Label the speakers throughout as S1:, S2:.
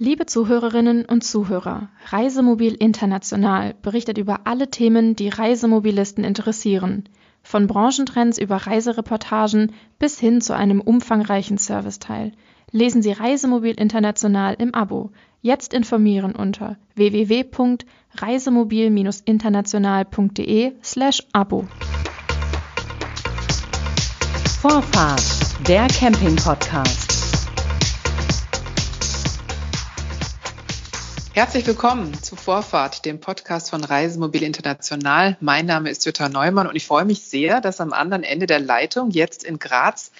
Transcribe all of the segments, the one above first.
S1: Liebe Zuhörerinnen und Zuhörer, Reisemobil International berichtet über alle Themen, die Reisemobilisten interessieren. Von Branchentrends über Reisereportagen bis hin zu einem umfangreichen Serviceteil. Lesen Sie Reisemobil International im Abo. Jetzt informieren unter www.reisemobil-international.de slash Abo.
S2: Vorfahrt, der Camping-Podcast.
S3: Herzlich willkommen zu Vorfahrt, dem Podcast von Reisemobil International. Mein Name ist Jutta Neumann und ich freue mich sehr, dass am anderen Ende der Leitung jetzt in Graz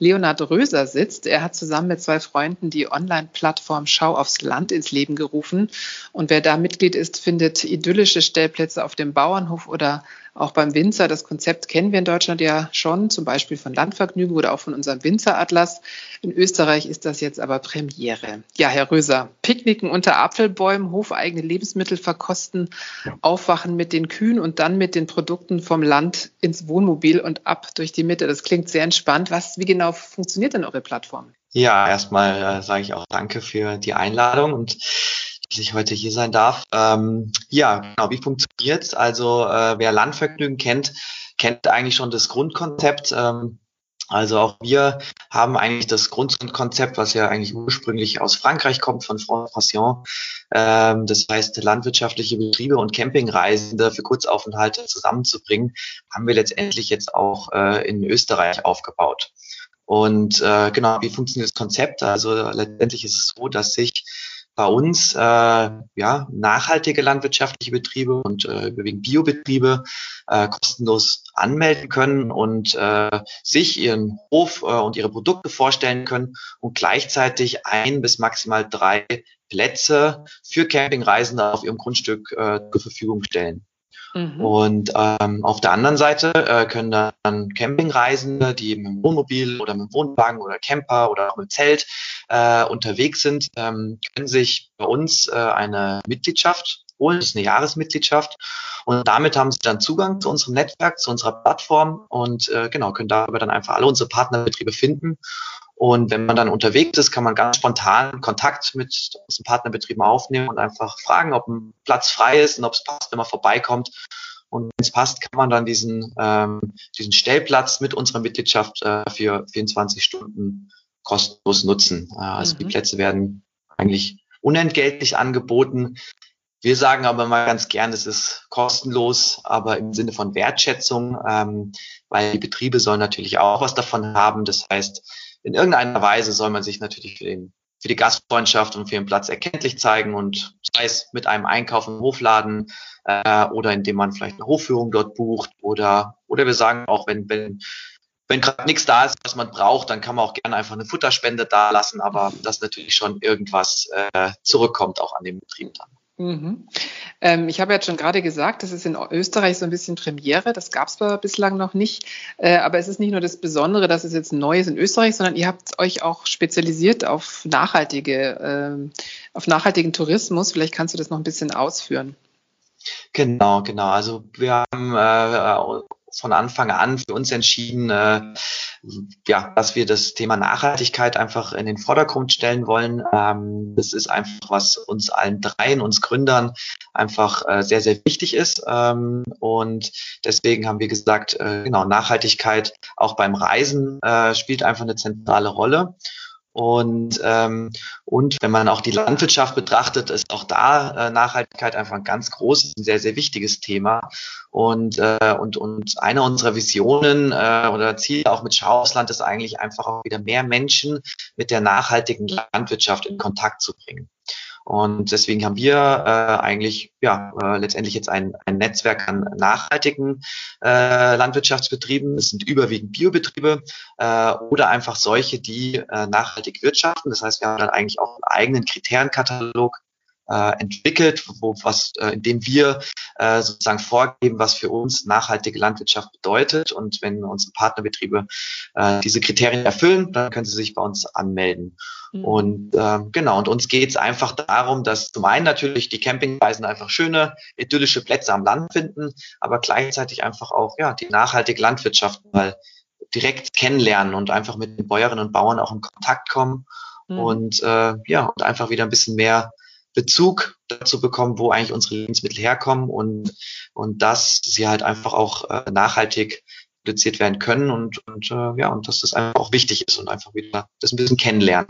S3: Leonhard Röser sitzt. Er hat zusammen mit zwei Freunden die Online-Plattform Schau aufs Land ins Leben gerufen. Und wer da Mitglied ist, findet idyllische Stellplätze auf dem Bauernhof oder auch beim Winzer, das Konzept kennen wir in Deutschland ja schon, zum Beispiel von Landvergnügen oder auch von unserem Winzeratlas. In Österreich ist das jetzt aber Premiere. Ja, Herr Röser, Picknicken unter Apfelbäumen, hofeigene Lebensmittel verkosten, aufwachen mit den Kühen und dann mit den Produkten vom Land ins Wohnmobil und ab durch die Mitte. Das klingt sehr entspannt. Was, wie genau funktioniert denn eure Plattform?
S4: Ja, erstmal äh, sage ich auch danke für die Einladung und dass ich heute hier sein darf. Ähm, ja, genau, wie funktioniert Also äh, wer Landvergnügen kennt, kennt eigentlich schon das Grundkonzept. Ähm, also auch wir haben eigentlich das Grundkonzept, was ja eigentlich ursprünglich aus Frankreich kommt, von Passion. Ähm, das heißt, landwirtschaftliche Betriebe und Campingreisende für Kurzaufenthalte zusammenzubringen, haben wir letztendlich jetzt auch äh, in Österreich aufgebaut. Und äh, genau, wie funktioniert das Konzept? Also letztendlich ist es so, dass sich bei uns äh, ja, nachhaltige landwirtschaftliche Betriebe und äh, überwiegend Biobetriebe äh, kostenlos anmelden können und äh, sich ihren Hof äh, und ihre Produkte vorstellen können und gleichzeitig ein bis maximal drei Plätze für Campingreisende auf ihrem Grundstück äh, zur Verfügung stellen. Mhm. Und ähm, auf der anderen Seite äh, können dann Campingreisende, die mit dem Wohnmobil oder mit dem Wohnwagen oder Camper oder auch mit Zelt äh, unterwegs sind, ähm, können sich bei uns äh, eine Mitgliedschaft holen. Das ist eine Jahresmitgliedschaft. Und damit haben sie dann Zugang zu unserem Netzwerk, zu unserer Plattform und äh, genau, können darüber dann einfach alle unsere Partnerbetriebe finden und wenn man dann unterwegs ist, kann man ganz spontan Kontakt mit unseren Partnerbetrieben aufnehmen und einfach fragen, ob ein Platz frei ist und ob es passt, wenn man vorbeikommt. Und wenn es passt, kann man dann diesen, ähm, diesen Stellplatz mit unserer Mitgliedschaft äh, für 24 Stunden kostenlos nutzen. Äh, also mhm. die Plätze werden eigentlich unentgeltlich angeboten. Wir sagen aber mal ganz gern, es ist kostenlos, aber im Sinne von Wertschätzung, ähm, weil die Betriebe sollen natürlich auch was davon haben. Das heißt, in irgendeiner Weise soll man sich natürlich für, den, für die Gastfreundschaft und für den Platz erkenntlich zeigen und sei es mit einem Einkauf im Hofladen äh, oder indem man vielleicht eine Hofführung dort bucht oder oder wir sagen auch, wenn wenn wenn gerade nichts da ist, was man braucht, dann kann man auch gerne einfach eine Futterspende da lassen, aber dass natürlich schon irgendwas äh, zurückkommt auch an den Betrieb dann.
S3: Mhm. Ähm, ich habe jetzt schon gerade gesagt, das ist in Österreich so ein bisschen Premiere. Das gab es bislang noch nicht. Äh, aber es ist nicht nur das Besondere, dass es jetzt neu ist in Österreich, sondern ihr habt euch auch spezialisiert auf nachhaltige, äh, auf nachhaltigen Tourismus. Vielleicht kannst du das noch ein bisschen ausführen.
S4: Genau, genau. Also wir haben äh, von Anfang an für uns entschieden, äh, ja, dass wir das Thema Nachhaltigkeit einfach in den Vordergrund stellen wollen. Ähm, das ist einfach, was uns allen dreien, uns Gründern einfach äh, sehr, sehr wichtig ist. Ähm, und deswegen haben wir gesagt, äh, genau, Nachhaltigkeit auch beim Reisen äh, spielt einfach eine zentrale Rolle. Und, ähm, und wenn man auch die Landwirtschaft betrachtet, ist auch da äh, Nachhaltigkeit einfach ein ganz großes, ein sehr, sehr wichtiges Thema. Und, äh, und, und eine unserer Visionen äh, oder Ziele auch mit Schauausland ist eigentlich einfach auch wieder mehr Menschen mit der nachhaltigen Landwirtschaft in Kontakt zu bringen. Und deswegen haben wir äh, eigentlich ja äh, letztendlich jetzt ein, ein Netzwerk an nachhaltigen äh, Landwirtschaftsbetrieben. Es sind überwiegend Biobetriebe äh, oder einfach solche, die äh, nachhaltig wirtschaften. Das heißt, wir haben dann eigentlich auch einen eigenen Kriterienkatalog äh, entwickelt, wo, was, äh, in dem wir äh, sozusagen vorgeben, was für uns nachhaltige Landwirtschaft bedeutet. Und wenn unsere Partnerbetriebe äh, diese Kriterien erfüllen, dann können sie sich bei uns anmelden. Mhm. Und ähm, genau, und uns geht es einfach darum, dass zum einen natürlich die Campingreisen einfach schöne, idyllische Plätze am Land finden, aber gleichzeitig einfach auch ja die nachhaltige Landwirtschaft mal direkt kennenlernen und einfach mit den Bäuerinnen und Bauern auch in Kontakt kommen mhm. und äh, ja, und einfach wieder ein bisschen mehr Bezug dazu bekommen, wo eigentlich unsere Lebensmittel herkommen und, und dass sie halt einfach auch äh, nachhaltig produziert werden können und, und äh, ja, und dass das einfach auch wichtig ist und einfach wieder das ein bisschen kennenlernen.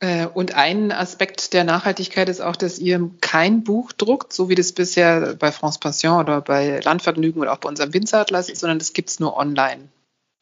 S3: Äh, und ein Aspekt der Nachhaltigkeit ist auch, dass ihr kein Buch druckt, so wie das bisher bei France Passion oder bei Landvergnügen oder auch bei unserem Winzeratlas ist, sondern das gibt's nur online.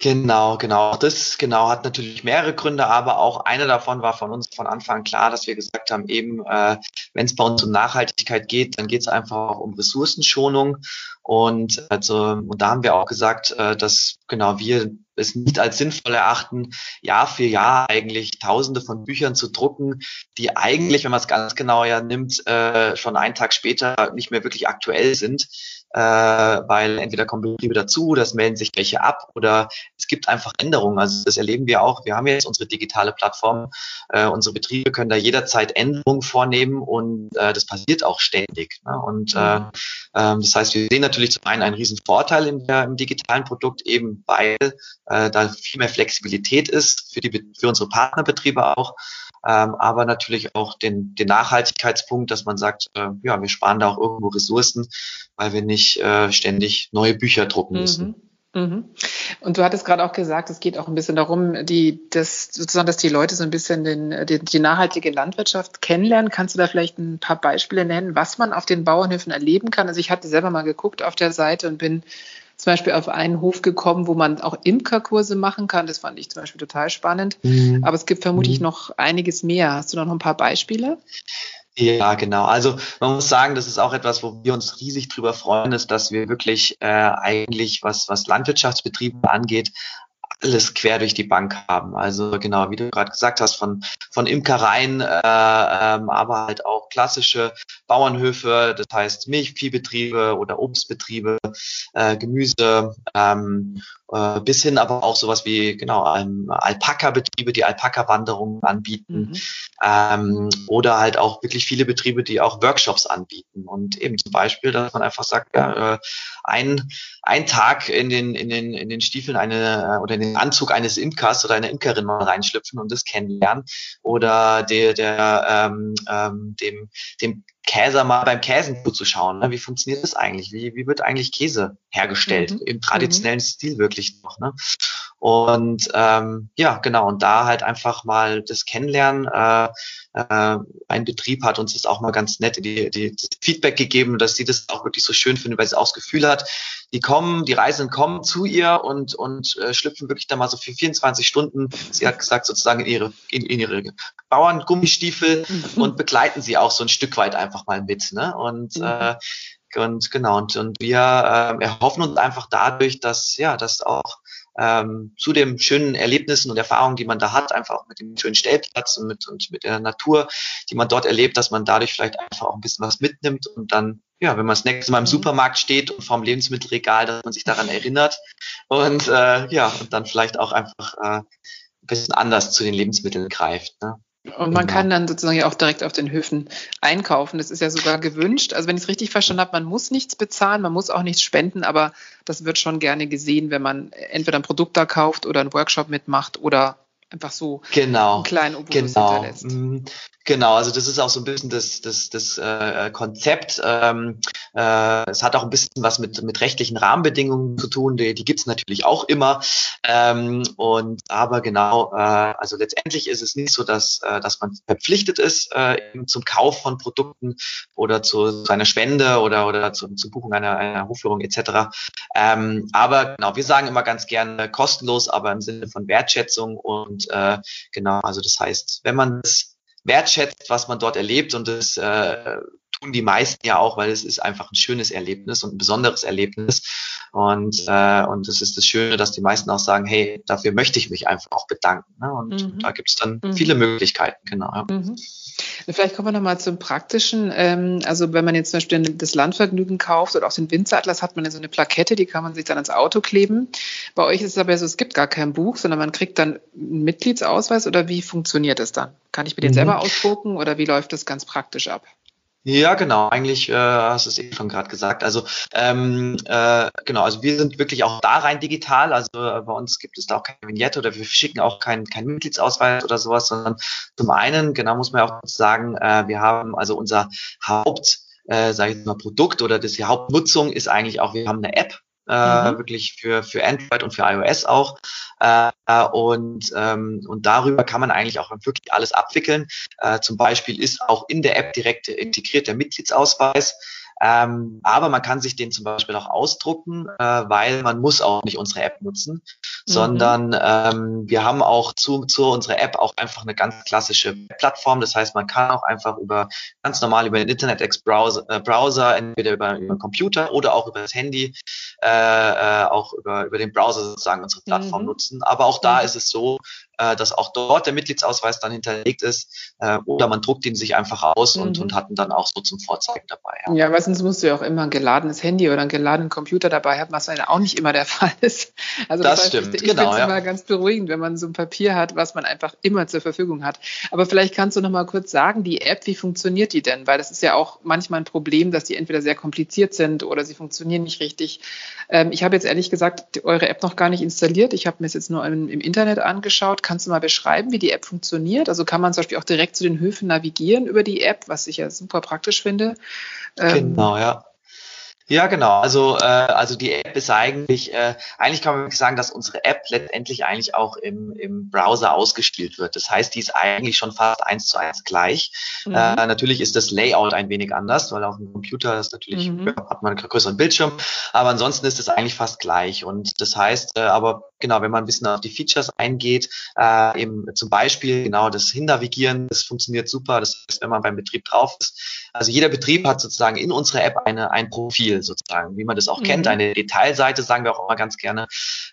S4: Genau, genau. Das genau hat natürlich mehrere Gründe, aber auch einer davon war von uns von Anfang klar, dass wir gesagt haben, eben äh, wenn es bei uns um Nachhaltigkeit geht, dann geht es einfach auch um Ressourcenschonung. Und also und da haben wir auch gesagt, äh, dass genau wir es nicht als sinnvoll erachten, Jahr für Jahr eigentlich Tausende von Büchern zu drucken, die eigentlich, wenn man es ganz genau ja nimmt, äh, schon einen Tag später nicht mehr wirklich aktuell sind äh, weil entweder kommen Betriebe dazu, das melden sich welche ab oder gibt einfach Änderungen. Also das erleben wir auch. Wir haben jetzt unsere digitale Plattform. Äh, unsere Betriebe können da jederzeit Änderungen vornehmen und äh, das passiert auch ständig. Ne? Und äh, mhm. äh, das heißt, wir sehen natürlich zum einen einen riesen Vorteil in der, im digitalen Produkt, eben weil äh, da viel mehr Flexibilität ist für, die, für unsere Partnerbetriebe auch ähm, aber natürlich auch den, den Nachhaltigkeitspunkt, dass man sagt, äh, ja, wir sparen da auch irgendwo Ressourcen, weil wir nicht äh, ständig neue Bücher drucken müssen.
S3: Mhm. Mhm. Und du hattest gerade auch gesagt, es geht auch ein bisschen darum, die, das, sozusagen, dass die Leute so ein bisschen den, die, die nachhaltige Landwirtschaft kennenlernen. Kannst du da vielleicht ein paar Beispiele nennen, was man auf den Bauernhöfen erleben kann? Also ich hatte selber mal geguckt auf der Seite und bin zum Beispiel auf einen Hof gekommen, wo man auch Imkerkurse machen kann. Das fand ich zum Beispiel total spannend. Mhm. Aber es gibt vermutlich mhm. noch einiges mehr. Hast du da noch ein paar Beispiele?
S4: Ja, genau. Also man muss sagen, das ist auch etwas, wo wir uns riesig drüber freuen, ist, dass wir wirklich äh, eigentlich, was, was Landwirtschaftsbetriebe angeht, alles quer durch die Bank haben. Also genau, wie du gerade gesagt hast, von, von Imkereien, äh, ähm, aber halt auch klassische Bauernhöfe, das heißt Milchviehbetriebe oder Obstbetriebe, äh, Gemüse, ähm, äh, bis hin aber auch sowas wie genau ähm, Alpaka-Betriebe, die Alpaka-Wanderungen anbieten mhm. ähm, oder halt auch wirklich viele Betriebe, die auch Workshops anbieten und eben zum Beispiel, dass man einfach sagt, ja, äh, ein, ein Tag in den in den in den Stiefeln eine äh, oder in den Anzug eines Imkers oder einer Imkerin mal reinschlüpfen und das kennenlernen oder der der ähm, ähm, dem dem Käser mal beim Käsen zuzuschauen. Ne? Wie funktioniert das eigentlich? Wie, wie wird eigentlich Käse hergestellt? Mhm. Im traditionellen mhm. Stil wirklich noch. Ne? Und ähm, ja, genau, und da halt einfach mal das Kennenlernen. Äh, äh, ein Betrieb hat uns das auch mal ganz nett die, die, das Feedback gegeben, dass sie das auch wirklich so schön finden, weil sie auch das Gefühl hat, die kommen, die Reisenden kommen zu ihr und, und äh, schlüpfen wirklich da mal so für 24 Stunden, sie hat gesagt, sozusagen in ihre, in, in ihre Bauerngummistiefel mhm. und begleiten sie auch so ein Stück weit einfach mal mit. Ne? Und mhm. äh, und genau, und, und wir äh, erhoffen uns einfach dadurch, dass ja, dass auch ähm, zu den schönen Erlebnissen und Erfahrungen, die man da hat, einfach mit dem schönen Stellplatz und mit, und mit der Natur, die man dort erlebt, dass man dadurch vielleicht einfach auch ein bisschen was mitnimmt und dann, ja, wenn man das nächste Mal im mhm. Supermarkt steht und vorm Lebensmittelregal, dass man sich daran erinnert und äh, ja, und dann vielleicht auch einfach äh, ein bisschen anders zu den Lebensmitteln greift. Ne?
S3: Und man genau. kann dann sozusagen ja auch direkt auf den Höfen einkaufen. Das ist ja sogar gewünscht. Also wenn ich es richtig verstanden habe, man muss nichts bezahlen, man muss auch nichts spenden, aber das wird schon gerne gesehen, wenn man entweder ein Produkt da kauft oder einen Workshop mitmacht oder einfach so
S4: genau,
S3: einen kleinen Obolus
S4: genau. hinterlässt. Genau, also das ist auch so ein bisschen das, das, das äh, Konzept. Ähm, äh, es hat auch ein bisschen was mit, mit rechtlichen Rahmenbedingungen zu tun, die, die gibt es natürlich auch immer. Ähm, und aber genau, äh, also letztendlich ist es nicht so, dass, äh, dass man verpflichtet ist äh, zum Kauf von Produkten oder zu, zu einer Spende oder, oder zu, zur Buchung einer, einer Hofführung etc. Ähm, aber genau, wir sagen immer ganz gerne kostenlos, aber im Sinne von Wertschätzung und äh, genau, also das heißt, wenn man es wertschätzt, was man dort erlebt und das äh, tun die meisten ja auch, weil es ist einfach ein schönes Erlebnis und ein besonderes Erlebnis und äh, und es ist das Schöne, dass die meisten auch sagen, hey, dafür möchte ich mich einfach auch bedanken ne? und mhm. da gibt es dann mhm. viele Möglichkeiten, genau. Ja. Mhm.
S3: Vielleicht kommen wir nochmal zum Praktischen. Ähm, also wenn man jetzt zum Beispiel das Landvergnügen kauft oder auch den Winzeratlas, hat man ja so eine Plakette, die kann man sich dann ans Auto kleben. Bei euch ist es aber so, es gibt gar kein Buch, sondern man kriegt dann einen Mitgliedsausweis oder wie funktioniert das dann? Kann ich mir den mhm. selber ausdrucken oder wie läuft das ganz praktisch ab?
S4: Ja, genau. Eigentlich äh, hast du es eben schon gerade gesagt. Also ähm, äh, genau, also wir sind wirklich auch da rein digital. Also äh, bei uns gibt es da auch keine Vignette oder wir schicken auch keinen kein Mitgliedsausweis oder sowas, sondern zum einen, genau muss man auch sagen, äh, wir haben also unser Haupt äh, sage ich mal, Produkt oder das die Hauptnutzung ist eigentlich auch, wir haben eine App, äh, mhm. wirklich für, für Android und für iOS auch. Äh, und, ähm, und darüber kann man eigentlich auch wirklich alles abwickeln. Äh, zum Beispiel ist auch in der App direkt integriert der Mitgliedsausweis. Ähm, aber man kann sich den zum Beispiel auch ausdrucken, äh, weil man muss auch nicht unsere App nutzen, mhm. sondern ähm, wir haben auch zu, zu unserer App auch einfach eine ganz klassische Plattform. Das heißt, man kann auch einfach über ganz normal über den Internet Explorer äh, Browser, entweder über, über den Computer oder auch über das Handy, äh, äh, auch über, über den Browser sozusagen unsere Plattform mhm. nutzen. Aber auch da mhm. ist es so, äh, dass auch dort der Mitgliedsausweis dann hinterlegt ist äh, oder man druckt ihn sich einfach aus mhm. und, und hat ihn dann auch so zum Vorzeigen dabei.
S3: Ja, ja weil sonst musst du ja auch immer ein geladenes Handy oder einen geladenen Computer dabei haben, was dann auch nicht immer der Fall ist.
S4: Also das, das heißt, stimmt,
S3: ich, ich genau. Ich ja. immer ganz beruhigend, wenn man so ein Papier hat, was man einfach immer zur Verfügung hat. Aber vielleicht kannst du noch mal kurz sagen, die App, wie funktioniert die denn? Weil das ist ja auch manchmal ein Problem, dass die entweder sehr kompliziert sind oder sie funktionieren nicht richtig. Ähm, ich habe jetzt ehrlich gesagt eure App noch gar nicht installiert. Ich habe mir es jetzt nur im, im Internet angeschaut. Kannst du mal beschreiben, wie die App funktioniert? Also kann man zum Beispiel auch direkt zu den Höfen navigieren über die App, was ich ja super praktisch finde.
S4: Ähm, genau, ja. Ja, genau. Also, äh, also die App ist eigentlich, äh, eigentlich kann man sagen, dass unsere App letztendlich eigentlich auch im, im Browser ausgespielt wird. Das heißt, die ist eigentlich schon fast eins zu eins gleich. Mhm. Äh, natürlich ist das Layout ein wenig anders, weil auf dem Computer ist natürlich, mhm. hat man einen größeren Bildschirm, aber ansonsten ist es eigentlich fast gleich. Und das heißt, äh, aber genau, wenn man ein bisschen auf die Features eingeht, äh, eben zum Beispiel genau das Hinnavigieren, das funktioniert super. Das heißt, wenn man beim Betrieb drauf ist, also jeder Betrieb hat sozusagen in unserer App eine, ein Profil sozusagen, wie man das auch mhm. kennt, eine Detailseite, sagen wir auch immer ganz gerne,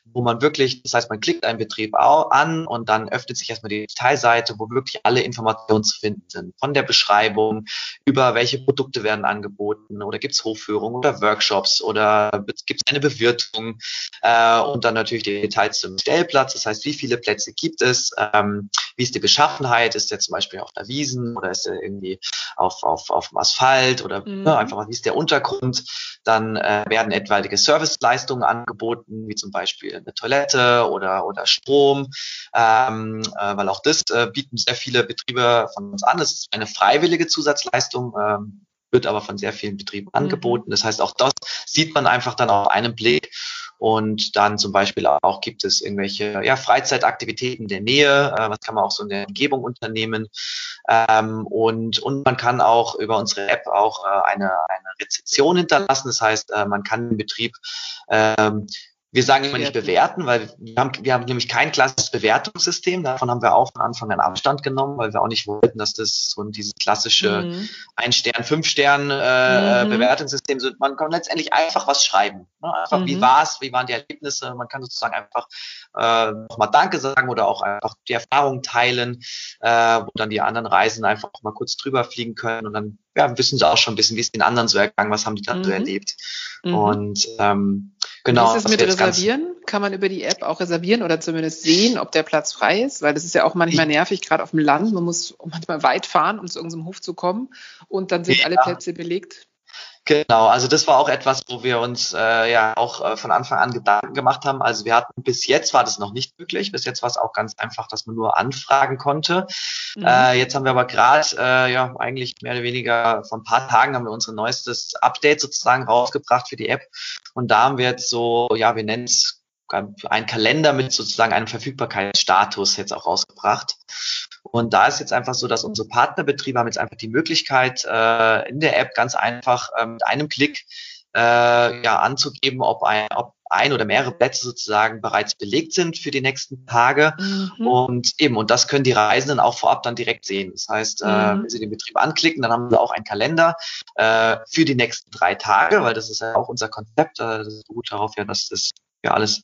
S4: wo man wirklich, das heißt, man klickt einen Betrieb an und dann öffnet sich erstmal die Detailseite, wo wirklich alle Informationen zu finden sind. Von der Beschreibung über welche Produkte werden angeboten oder gibt es Hofführungen oder Workshops oder gibt es eine Bewirtung äh, und dann natürlich die Details zum Stellplatz, das heißt, wie viele Plätze gibt es, ähm, wie ist die Beschaffenheit, ist der zum Beispiel auf der Wiesen oder ist der irgendwie auf, auf, auf dem Asphalt oder mhm. ne, einfach, wie ist der Untergrund, dann äh, werden etwaige Serviceleistungen angeboten, wie zum Beispiel eine Toilette oder, oder Strom, ähm, äh, weil auch das äh, bieten sehr viele Betriebe von uns an. Das ist eine freiwillige Zusatzleistung, ähm, wird aber von sehr vielen Betrieben mhm. angeboten. Das heißt, auch das sieht man einfach dann auf einen Blick. Und dann zum Beispiel auch gibt es irgendwelche ja, Freizeitaktivitäten in der Nähe, äh, was kann man auch so in der Umgebung unternehmen. Ähm, und, und man kann auch über unsere App auch äh, eine, eine Rezeption hinterlassen. Das heißt, äh, man kann den Betrieb ähm, wir sagen immer nicht bewerten, weil wir haben, wir haben nämlich kein klassisches Bewertungssystem. Davon haben wir auch von Anfang an Abstand genommen, weil wir auch nicht wollten, dass das so dieses klassische mhm. Ein-Stern, Fünf-Stern äh, mhm. Bewertungssystem sind. Man kann letztendlich einfach was schreiben. Ne? Einfach, mhm. wie war's, wie waren die Erlebnisse? Man kann sozusagen einfach äh, nochmal Danke sagen oder auch einfach die Erfahrungen teilen, äh, wo dann die anderen Reisen einfach mal kurz drüber fliegen können und dann ja, wissen sie auch schon ein bisschen, wie es den anderen so ergangen, was haben die dann so mhm. erlebt. Mhm. Und ähm, Genau.
S3: Wie ist es mit Reservieren? Kann man über die App auch reservieren oder zumindest sehen, ob der Platz frei ist? Weil das ist ja auch manchmal nervig, gerade auf dem Land. Man muss manchmal weit fahren, um zu irgendeinem Hof zu kommen. Und dann sind ja. alle Plätze belegt.
S4: Genau, also das war auch etwas, wo wir uns äh, ja auch äh, von Anfang an Gedanken gemacht haben. Also wir hatten bis jetzt war das noch nicht möglich. Bis jetzt war es auch ganz einfach, dass man nur anfragen konnte. Mhm. Äh, jetzt haben wir aber gerade äh, ja eigentlich mehr oder weniger vor ein paar Tagen haben wir unser neuestes Update sozusagen rausgebracht für die App. Und da haben wir jetzt so, ja, wir nennen es ein Kalender mit sozusagen einem Verfügbarkeitsstatus jetzt auch rausgebracht. Und da ist jetzt einfach so, dass unsere Partnerbetriebe haben jetzt einfach die Möglichkeit, äh, in der App ganz einfach äh, mit einem Klick äh, ja, anzugeben, ob ein, ob ein oder mehrere Plätze sozusagen bereits belegt sind für die nächsten Tage. Mhm. Und eben, und das können die Reisenden auch vorab dann direkt sehen. Das heißt, äh, mhm. äh, wenn sie den Betrieb anklicken, dann haben sie auch einen Kalender äh, für die nächsten drei Tage, weil das ist ja auch unser Konzept. Äh, das beruht darauf ja, dass das ja alles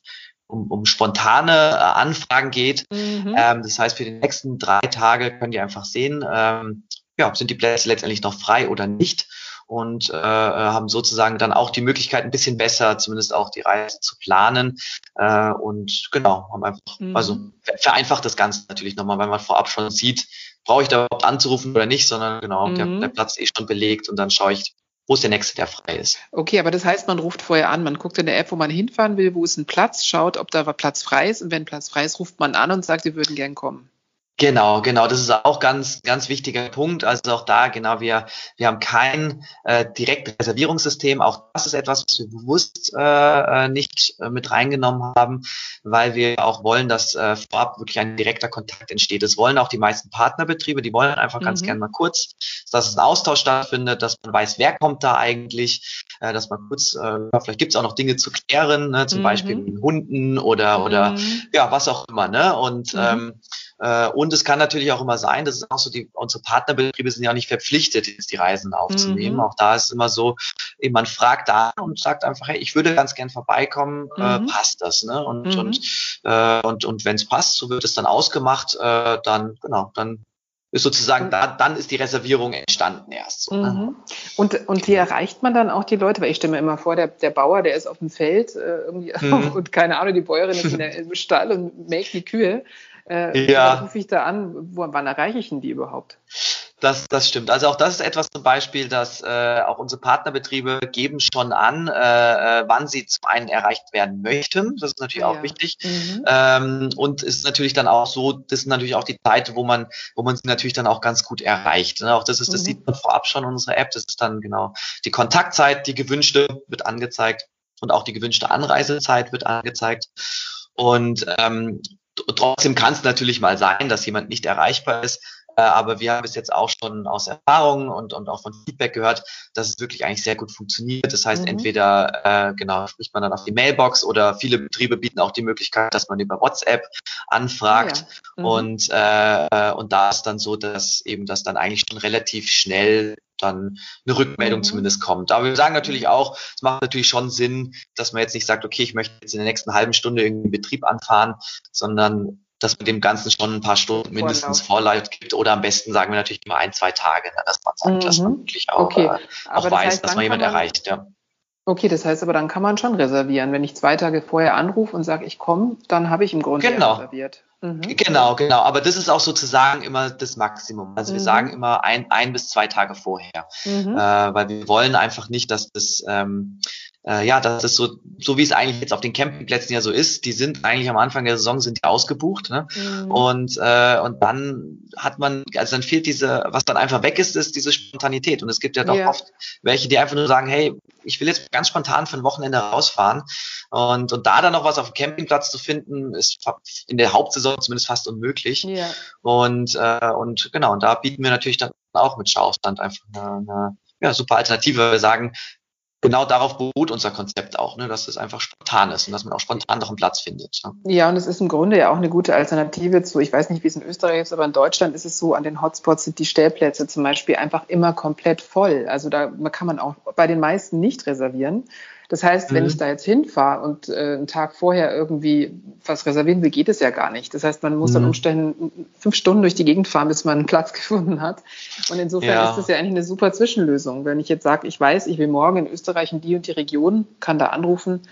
S4: um, um spontane äh, Anfragen geht. Mhm. Ähm, das heißt, für die nächsten drei Tage können die einfach sehen, ähm, ja, sind die Plätze letztendlich noch frei oder nicht und äh, haben sozusagen dann auch die Möglichkeit, ein bisschen besser zumindest auch die Reise zu planen. Äh, und genau, haben einfach, mhm. also vereinfacht das Ganze natürlich nochmal, weil man vorab schon sieht, brauche ich da überhaupt anzurufen oder nicht, sondern genau, mhm. der, der Platz ist eh schon belegt und dann schaue ich, wo ist der nächste, der frei ist.
S3: Okay, aber das heißt, man ruft vorher an, man guckt in der App, wo man hinfahren will, wo ist ein Platz, schaut, ob da Platz frei ist und wenn Platz frei ist, ruft man an und sagt, wir würden gern kommen.
S4: Genau, genau. Das ist auch ganz, ganz wichtiger Punkt. Also auch da, genau, wir, wir haben kein äh, direktes Reservierungssystem. Auch das ist etwas, was wir bewusst äh, äh, nicht äh, mit reingenommen haben, weil wir auch wollen, dass äh, vorab wirklich ein direkter Kontakt entsteht. Das wollen auch die meisten Partnerbetriebe. Die wollen einfach mhm. ganz gerne mal kurz, dass ein Austausch stattfindet, dass man weiß, wer kommt da eigentlich, äh, dass man kurz, äh, vielleicht gibt es auch noch Dinge zu klären, ne, zum mhm. Beispiel mit Hunden oder, mhm. oder ja, was auch immer. Ne? Und mhm. ähm, äh, und es kann natürlich auch immer sein, das ist auch so, die, unsere Partnerbetriebe sind ja auch nicht verpflichtet, jetzt die Reisen aufzunehmen. Mhm. Auch da ist es immer so, eben man fragt da und sagt einfach, hey, ich würde ganz gern vorbeikommen, äh, mhm. äh, passt das? Ne? Und, mhm. und, äh, und, und wenn es passt, so wird es dann ausgemacht, äh, dann, genau, dann ist sozusagen, da, dann ist die Reservierung entstanden erst. So,
S3: ne? Mhm. und, und wie erreicht man dann auch die Leute? Weil ich stelle mir immer vor, der, der Bauer, der ist auf dem Feld äh, irgendwie mhm. und keine Ahnung, die Bäuerin ist in der, im Stall und melkt die Kühe. Äh, ja. rufe ich da an? Wo, wann erreiche ich denn die überhaupt?
S4: Das, das stimmt. Also auch das ist etwas zum Beispiel, dass äh, auch unsere Partnerbetriebe geben schon an, äh, äh wann sie zum einen erreicht werden möchten. Das ist natürlich ja. auch wichtig. Mhm. Ähm, und ist natürlich dann auch so, das ist natürlich auch die Zeit, wo man, wo man sie natürlich dann auch ganz gut erreicht. Ne? Auch das ist, das mhm. sieht man vorab schon in unserer App. Das ist dann genau die Kontaktzeit, die gewünschte wird angezeigt und auch die gewünschte Anreisezeit wird angezeigt. Und ähm, Trotzdem kann es natürlich mal sein, dass jemand nicht erreichbar ist. Äh, aber wir haben bis jetzt auch schon aus Erfahrung und, und auch von Feedback gehört, dass es wirklich eigentlich sehr gut funktioniert. Das heißt, mhm. entweder äh, genau spricht man dann auf die Mailbox oder viele Betriebe bieten auch die Möglichkeit, dass man über WhatsApp anfragt. Ah, ja. mhm. Und, äh, und da ist dann so, dass eben das dann eigentlich schon relativ schnell dann eine Rückmeldung mhm. zumindest kommt. Aber wir sagen natürlich auch, es macht natürlich schon Sinn, dass man jetzt nicht sagt, okay, ich möchte jetzt in der nächsten halben Stunde irgendeinen Betrieb anfahren, sondern dass man dem Ganzen schon ein paar Stunden mindestens Vorlauf gibt oder am besten sagen wir natürlich immer ein, zwei Tage, ne, dass man sagt, mhm. dass man wirklich auch,
S3: okay.
S4: äh, auch weiß, heißt, dass man jemand erreicht. Ja.
S3: Okay, das heißt aber, dann kann man schon reservieren. Wenn ich zwei Tage vorher anrufe und sage, ich komme, dann habe ich im Grunde
S4: genau.
S3: reserviert.
S4: Mhm. Genau, genau. Aber das ist auch sozusagen immer das Maximum. Also mhm. wir sagen immer ein, ein bis zwei Tage vorher, mhm. äh, weil wir wollen einfach nicht, dass das ähm, äh, ja, das ist so, so wie es eigentlich jetzt auf den Campingplätzen ja so ist. Die sind eigentlich am Anfang der Saison sind die ausgebucht, ne? Mhm. Und äh, und dann hat man, also dann fehlt diese, was dann einfach weg ist, ist diese Spontanität. Und es gibt ja doch ja. oft welche, die einfach nur sagen, hey, ich will jetzt ganz spontan für ein Wochenende rausfahren. Und und da dann noch was auf dem Campingplatz zu finden, ist in der Hauptsaison zumindest fast unmöglich. Ja. Und äh, und genau, und da bieten wir natürlich dann auch mit Schaustand einfach eine, eine ja, super Alternative. Wir sagen, genau darauf beruht unser Konzept auch, ne, dass es einfach spontan ist und dass man auch spontan noch einen Platz findet.
S3: Ne? Ja, und es ist im Grunde ja auch eine gute Alternative zu, ich weiß nicht, wie es in Österreich ist, aber in Deutschland ist es so, an den Hotspots sind die Stellplätze zum Beispiel einfach immer komplett voll. Also da kann man auch bei den meisten nicht reservieren. Das heißt, mhm. wenn ich da jetzt hinfahre und äh, einen Tag vorher irgendwie was reservieren will, geht es ja gar nicht. Das heißt, man muss mhm. dann Umständen fünf Stunden durch die Gegend fahren, bis man einen Platz gefunden hat. Und insofern ja. ist das ja eigentlich eine super Zwischenlösung. Wenn ich jetzt sage, ich weiß, ich will morgen in Österreich in die und die Region, kann da anrufen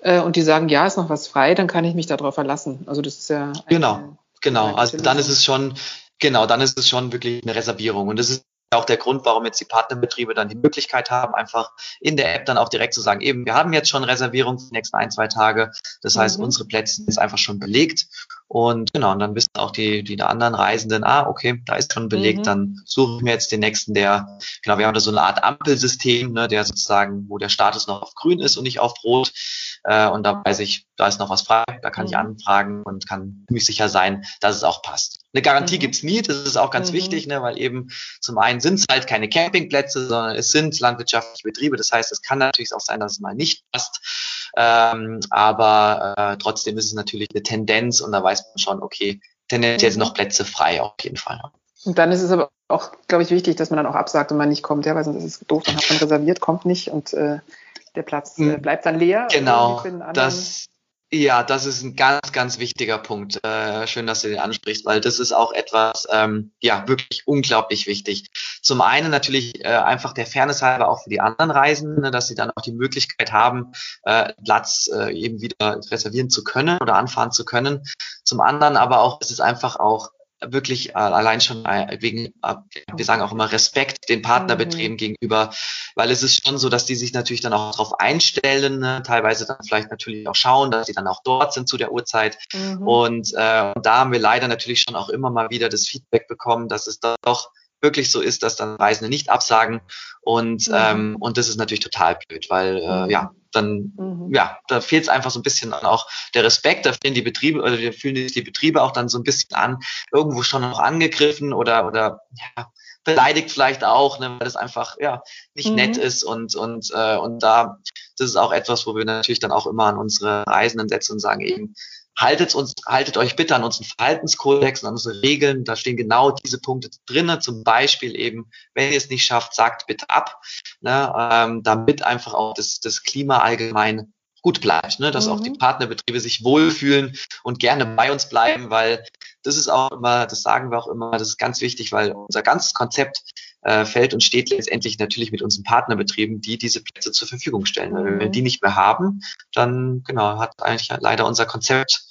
S3: äh, und die sagen, ja, ist noch was frei, dann kann ich mich darauf verlassen. Also das ist ja
S4: genau, genau. Also dann ist es schon Genau, dann ist es schon wirklich eine Reservierung. Und das ist auch der Grund, warum jetzt die Partnerbetriebe dann die Möglichkeit haben, einfach in der App dann auch direkt zu sagen, eben, wir haben jetzt schon Reservierung für die nächsten ein, zwei Tage. Das heißt, mhm. unsere Plätze sind einfach schon belegt. Und genau, und dann wissen auch die, die anderen Reisenden, ah, okay, da ist schon belegt, mhm. dann suchen wir jetzt den nächsten, der, genau, wir haben da so eine Art Ampelsystem, ne, der sozusagen, wo der Status noch auf grün ist und nicht auf rot. Äh, und da weiß ich, da ist noch was frei, da kann mhm. ich anfragen und kann ziemlich sicher sein, dass es auch passt. Eine Garantie mhm. gibt's nie, das ist auch ganz mhm. wichtig, ne, weil eben zum einen sind es halt keine Campingplätze, sondern es sind landwirtschaftliche Betriebe. Das heißt, es kann natürlich auch sein, dass es mal nicht passt. Ähm, aber äh, trotzdem ist es natürlich eine Tendenz und da weiß man schon, okay, tendenziell sind mhm. noch Plätze frei auf jeden Fall.
S3: Und dann ist es aber auch, glaube ich, wichtig, dass man dann auch absagt, wenn man nicht kommt, ja, weil sonst ist es doof, dann hat man reserviert, kommt nicht und äh, der Platz äh, bleibt dann leer.
S4: Genau, das, ja, das ist ein ganz, ganz wichtiger Punkt. Äh, schön, dass du den ansprichst, weil das ist auch etwas, ähm, ja, wirklich unglaublich wichtig. Zum einen natürlich äh, einfach der Fairness halber auch für die anderen Reisenden, ne, dass sie dann auch die Möglichkeit haben, äh, Platz äh, eben wieder reservieren zu können oder anfahren zu können. Zum anderen aber auch, es ist einfach auch wirklich äh, allein schon äh, wegen, äh, wir sagen auch immer Respekt den Partnerbetrieben mhm. gegenüber, weil es ist schon so, dass die sich natürlich dann auch darauf einstellen, ne? teilweise dann vielleicht natürlich auch schauen, dass sie dann auch dort sind zu der Uhrzeit. Mhm. Und, äh, und da haben wir leider natürlich schon auch immer mal wieder das Feedback bekommen, dass es doch wirklich so ist, dass dann Reisende nicht absagen. Und, mhm. ähm, und das ist natürlich total blöd, weil äh, mhm. ja, dann, mhm. ja, da fehlt es einfach so ein bisschen auch der Respekt, da fehlen die Betriebe, oder wir fühlen sich die Betriebe auch dann so ein bisschen an, irgendwo schon noch angegriffen oder, oder ja, beleidigt vielleicht auch, ne, weil das einfach ja nicht mhm. nett ist und und äh, und da das ist auch etwas, wo wir natürlich dann auch immer an unsere Reisenden setzen und sagen eben haltet uns, haltet euch bitte an unseren Verhaltenskodex und an unsere Regeln. Da stehen genau diese Punkte drinnen. Zum Beispiel eben, wenn ihr es nicht schafft, sagt bitte ab, ne, ähm, damit einfach auch das, das Klima allgemein gut bleibt, ne, dass mhm. auch die mhm. Partnerbetriebe sich wohlfühlen und gerne bei uns bleiben, weil das ist auch immer, das sagen wir auch immer, das ist ganz wichtig, weil unser ganzes Konzept äh, fällt und steht letztendlich natürlich mit unseren Partnerbetrieben, die diese Plätze zur Verfügung stellen. Mhm. Wenn wir die nicht mehr haben, dann genau hat eigentlich leider unser Konzept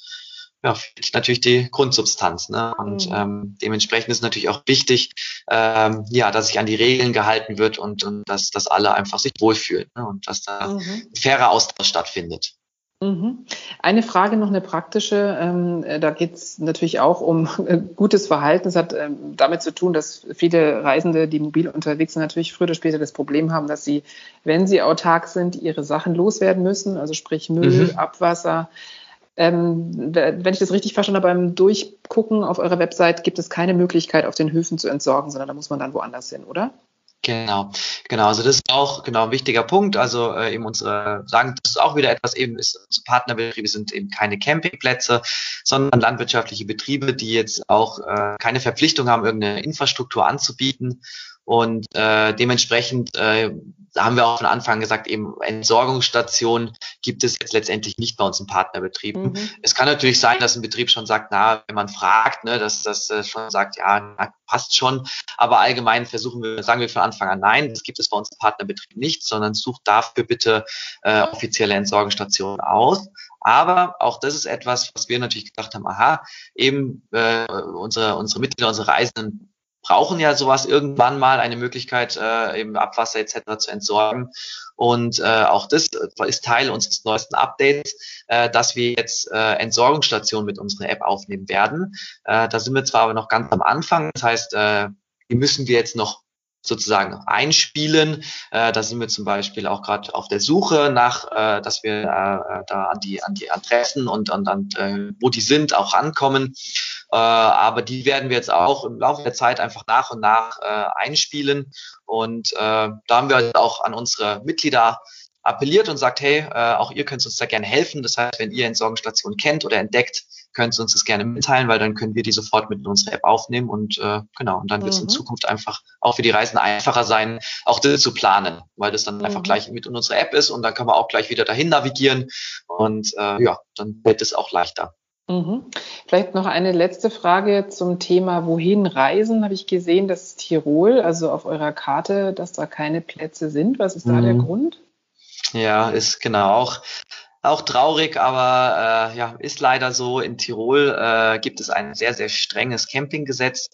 S4: ja, natürlich die Grundsubstanz. Ne? Und mhm. ähm, dementsprechend ist natürlich auch wichtig, ähm, ja, dass sich an die Regeln gehalten wird und, und dass, dass alle einfach sich wohlfühlen ne? und dass da mhm. ein fairer Austausch stattfindet.
S3: Mhm. Eine Frage noch, eine praktische. Ähm, äh, da geht es natürlich auch um äh, gutes Verhalten. Es hat ähm, damit zu tun, dass viele Reisende, die mobil unterwegs sind, natürlich früher oder später das Problem haben, dass sie, wenn sie autark sind, ihre Sachen loswerden müssen, also sprich Müll, mhm. Abwasser. Ähm, wenn ich das richtig verstanden habe, beim Durchgucken auf eurer Website gibt es keine Möglichkeit, auf den Höfen zu entsorgen, sondern da muss man dann woanders hin, oder?
S4: Genau, genau. Also das ist auch genau ein wichtiger Punkt. Also äh, eben unsere sagen, das ist auch wieder etwas eben ist unsere Partnerbetriebe sind eben keine Campingplätze, sondern landwirtschaftliche Betriebe, die jetzt auch äh, keine Verpflichtung haben, irgendeine Infrastruktur anzubieten und äh, dementsprechend äh, haben wir auch von Anfang gesagt, eben Entsorgungsstationen gibt es jetzt letztendlich nicht bei uns im Partnerbetrieben. Mhm. Es kann natürlich sein, dass ein Betrieb schon sagt, na, wenn man fragt, ne, dass das äh, schon sagt, ja, na, passt schon. Aber allgemein versuchen wir, sagen wir von Anfang an, nein, das gibt es bei uns im Partnerbetrieb nicht, sondern sucht dafür bitte äh, offizielle Entsorgungsstationen aus. Aber auch das ist etwas, was wir natürlich gedacht haben, aha, eben äh, unsere, unsere Mitglieder, unsere Reisenden brauchen ja sowas irgendwann mal eine Möglichkeit, äh, eben Abwasser etc. zu entsorgen. Und äh, auch das ist Teil unseres neuesten Updates, äh, dass wir jetzt äh, Entsorgungsstationen mit unserer App aufnehmen werden. Äh, da sind wir zwar aber noch ganz am Anfang, das heißt, äh, die müssen wir jetzt noch sozusagen einspielen. Äh, da sind wir zum Beispiel auch gerade auf der Suche nach, äh, dass wir äh, da an die, an die Adressen und an, an äh, wo die sind, auch rankommen. Äh, aber die werden wir jetzt auch im Laufe der Zeit einfach nach und nach äh, einspielen. Und äh, da haben wir halt auch an unsere Mitglieder appelliert und sagt, hey, auch ihr könnt uns da gerne helfen. Das heißt, wenn ihr Entsorgungsstationen kennt oder entdeckt, könnt ihr uns das gerne mitteilen, weil dann können wir die sofort mit in unsere App aufnehmen und äh, genau, und dann wird es mhm. in Zukunft einfach auch für die Reisenden einfacher sein, auch das zu planen, weil das dann mhm. einfach gleich mit in unsere App ist und dann kann man auch gleich wieder dahin navigieren und äh, ja, dann wird es auch leichter.
S3: Mhm. Vielleicht noch eine letzte Frage zum Thema Wohin reisen. Habe ich gesehen, dass Tirol, also auf eurer Karte, dass da keine Plätze sind. Was ist da der mhm. Grund?
S4: Ja, ist genau auch auch traurig, aber äh, ja, ist leider so. In Tirol äh, gibt es ein sehr, sehr strenges Campinggesetz.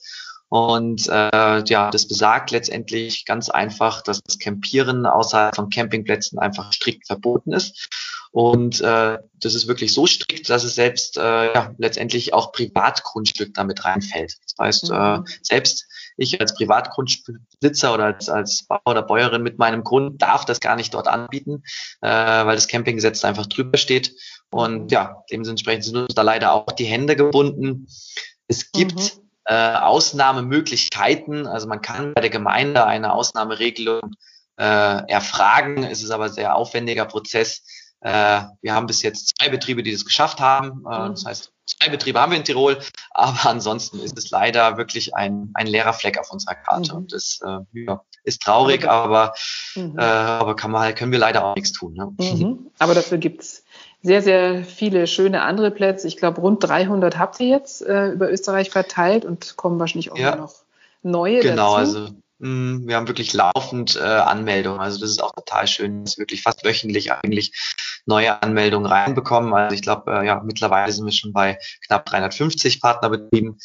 S4: Und äh, ja, das besagt letztendlich ganz einfach, dass das Campieren außerhalb von Campingplätzen einfach strikt verboten ist. Und äh, das ist wirklich so strikt, dass es selbst äh, ja, letztendlich auch Privatgrundstück damit reinfällt. Das heißt, äh, mhm. selbst ich als Privatgrundbesitzer oder als, als Bauer oder Bäuerin mit meinem Grund darf das gar nicht dort anbieten, äh, weil das Campinggesetz einfach drüber steht. Und ja, dementsprechend sind uns da leider auch die Hände gebunden. Es gibt mhm. äh, Ausnahmemöglichkeiten, also man kann bei der Gemeinde eine Ausnahmeregelung äh, erfragen. Es ist aber ein sehr aufwendiger Prozess. Äh, wir haben bis jetzt zwei Betriebe, die das geschafft haben. Äh, mhm. Das heißt, zwei Betriebe haben wir in Tirol, aber ansonsten ist es leider wirklich ein, ein leerer Fleck auf unserer Karte. Mhm. Und das äh, ja, ist traurig, aber, mhm. äh, aber kann man halt, können wir leider auch nichts tun. Ne?
S3: Mhm. Aber dafür gibt's sehr, sehr viele schöne andere Plätze. Ich glaube, rund 300 habt ihr jetzt äh, über Österreich verteilt und kommen wahrscheinlich auch ja. noch neue
S4: genau,
S3: dazu.
S4: also hm, wir haben wirklich laufend äh, Anmeldungen. Also das ist auch total schön, dass wir wirklich fast wöchentlich eigentlich neue Anmeldungen reinbekommen. Also ich glaube, äh, ja, mittlerweile sind wir schon bei knapp 350 Partnerbetrieben.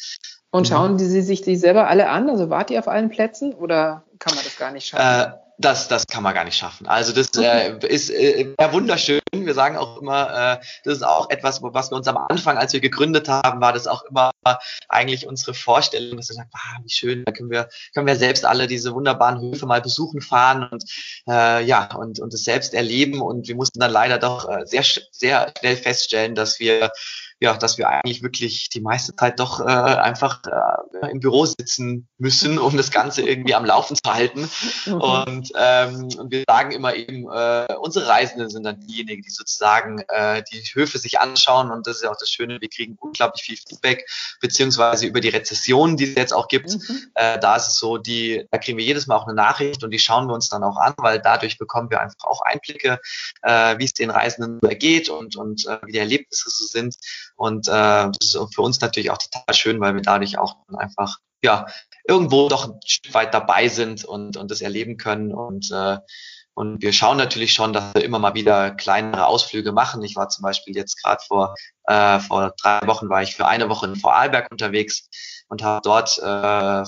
S3: Und schauen die, Sie sich die selber alle an? Also wart ihr auf allen Plätzen oder kann man das gar nicht schaffen?
S4: Äh, das, das kann man gar nicht schaffen. Also das äh, ist äh, wunderschön. Wir sagen auch immer, äh, das ist auch etwas, was wir uns am Anfang, als wir gegründet haben, war das auch immer eigentlich unsere Vorstellung, dass wir sagen, ah, wie schön, da können wir, können wir selbst alle diese wunderbaren Höfe mal besuchen fahren und äh, ja und und es selbst erleben. Und wir mussten dann leider doch äh, sehr sehr schnell feststellen, dass wir ja, dass wir eigentlich wirklich die meiste Zeit doch äh, einfach äh, im Büro sitzen müssen, um das Ganze irgendwie am Laufen zu halten. Mhm. Und, ähm, und wir sagen immer eben, äh, unsere Reisenden sind dann diejenigen, die sozusagen äh, die Höfe sich anschauen. Und das ist ja auch das Schöne, wir kriegen unglaublich viel Feedback, beziehungsweise über die Rezessionen, die es jetzt auch gibt. Mhm. Äh, da ist es so, die, da kriegen wir jedes Mal auch eine Nachricht und die schauen wir uns dann auch an, weil dadurch bekommen wir einfach auch Einblicke, äh, wie es den Reisenden geht und, und äh, wie die Erlebnisse so sind. Und äh, das ist für uns natürlich auch total schön, weil wir dadurch auch einfach ja irgendwo doch ein Stück weit dabei sind und, und das erleben können. Und, äh, und wir schauen natürlich schon, dass wir immer mal wieder kleinere Ausflüge machen. Ich war zum Beispiel jetzt gerade vor, äh, vor drei Wochen war ich für eine Woche in Vorarlberg unterwegs und habe dort äh,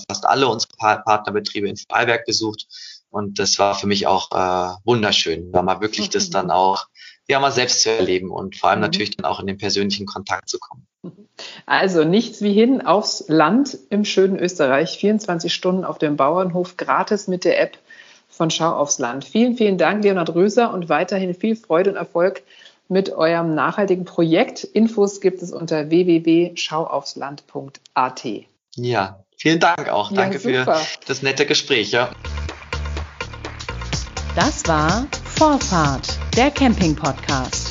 S4: fast alle unsere Partnerbetriebe in Vorarlberg besucht. Und das war für mich auch äh, wunderschön, da mal wirklich das dann auch ja mal selbst zu erleben und vor allem mhm. natürlich dann auch in den persönlichen Kontakt zu kommen.
S3: Also nichts wie hin aufs Land im schönen Österreich, 24 Stunden auf dem Bauernhof, gratis mit der App von Schau aufs Land. Vielen, vielen Dank, Leonhard Röser, und weiterhin viel Freude und Erfolg mit eurem nachhaltigen Projekt. Infos gibt es unter www.schauaufsland.at.
S4: Ja, vielen Dank auch. Ja, Danke super. für das nette Gespräch. Ja.
S2: Das war Vorfahrt, der Camping-Podcast.